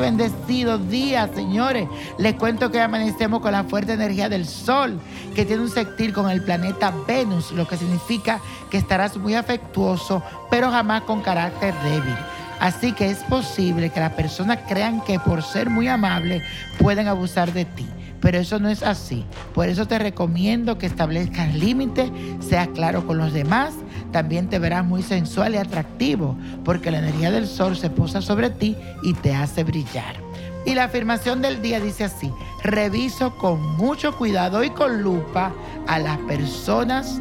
bendecido día, señores. Les cuento que amanecemos con la fuerte energía del Sol, que tiene un sextil con el planeta Venus, lo que significa que estarás muy afectuoso, pero jamás con carácter débil. Así que es posible que las personas crean que por ser muy amable pueden abusar de ti pero eso no es así. Por eso te recomiendo que establezcas límites, seas claro con los demás, también te verás muy sensual y atractivo, porque la energía del sol se posa sobre ti y te hace brillar. Y la afirmación del día dice así, reviso con mucho cuidado y con lupa a las personas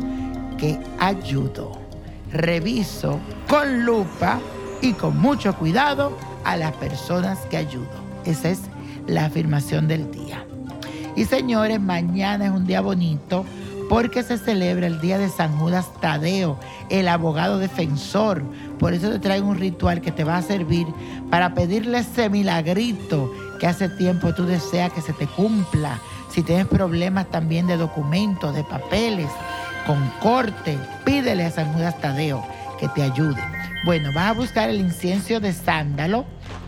que ayudo. Reviso con lupa y con mucho cuidado a las personas que ayudo. Esa es la afirmación del día. Y señores, mañana es un día bonito porque se celebra el día de San Judas Tadeo, el abogado defensor. Por eso te traigo un ritual que te va a servir para pedirle ese milagrito que hace tiempo tú deseas que se te cumpla. Si tienes problemas también de documentos, de papeles, con corte, pídele a San Judas Tadeo que te ayude. Bueno, vas a buscar el incienso de sándalo,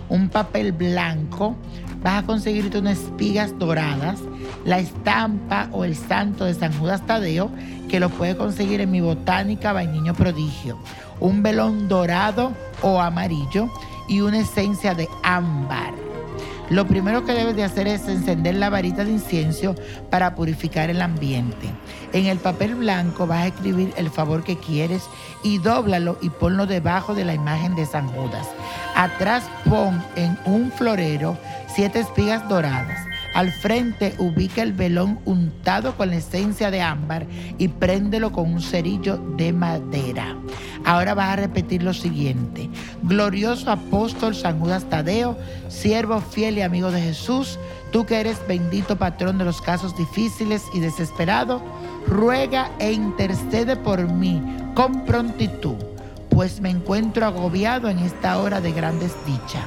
un papel blanco, vas a conseguirte unas espigas doradas, la estampa o el santo de San Judas Tadeo, que lo puedes conseguir en mi botánica Vainiño Prodigio, un velón dorado o amarillo y una esencia de ámbar. Lo primero que debes de hacer es encender la varita de incienso para purificar el ambiente. En el papel blanco vas a escribir el favor que quieres y dóblalo y ponlo debajo de la imagen de San Judas. Atrás pon en un florero siete espigas doradas. Al frente ubica el velón untado con la esencia de ámbar y préndelo con un cerillo de madera. Ahora vas a repetir lo siguiente. Glorioso apóstol San Judas Tadeo, siervo fiel y amigo de Jesús, tú que eres bendito patrón de los casos difíciles y desesperados, ruega e intercede por mí con prontitud, pues me encuentro agobiado en esta hora de gran desdicha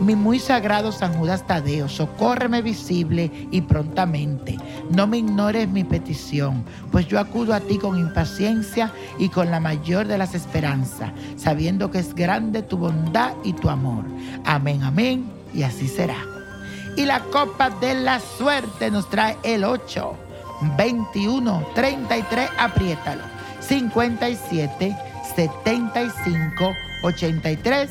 mi muy sagrado San Judas Tadeo, socórreme visible y prontamente. No me ignores mi petición, pues yo acudo a ti con impaciencia y con la mayor de las esperanzas, sabiendo que es grande tu bondad y tu amor. Amén, amén, y así será. Y la copa de la suerte nos trae el 8, 21, 33, apriétalo, 57, 75, 83